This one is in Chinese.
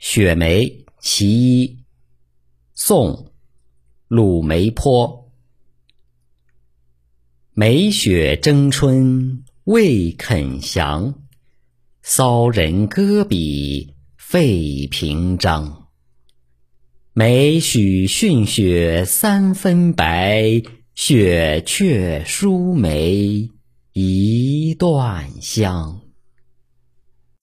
雪梅其一宋，鲁梅坡梅雪争春未肯降，骚人搁笔费评章。梅须逊雪三分白，雪却输梅一段香。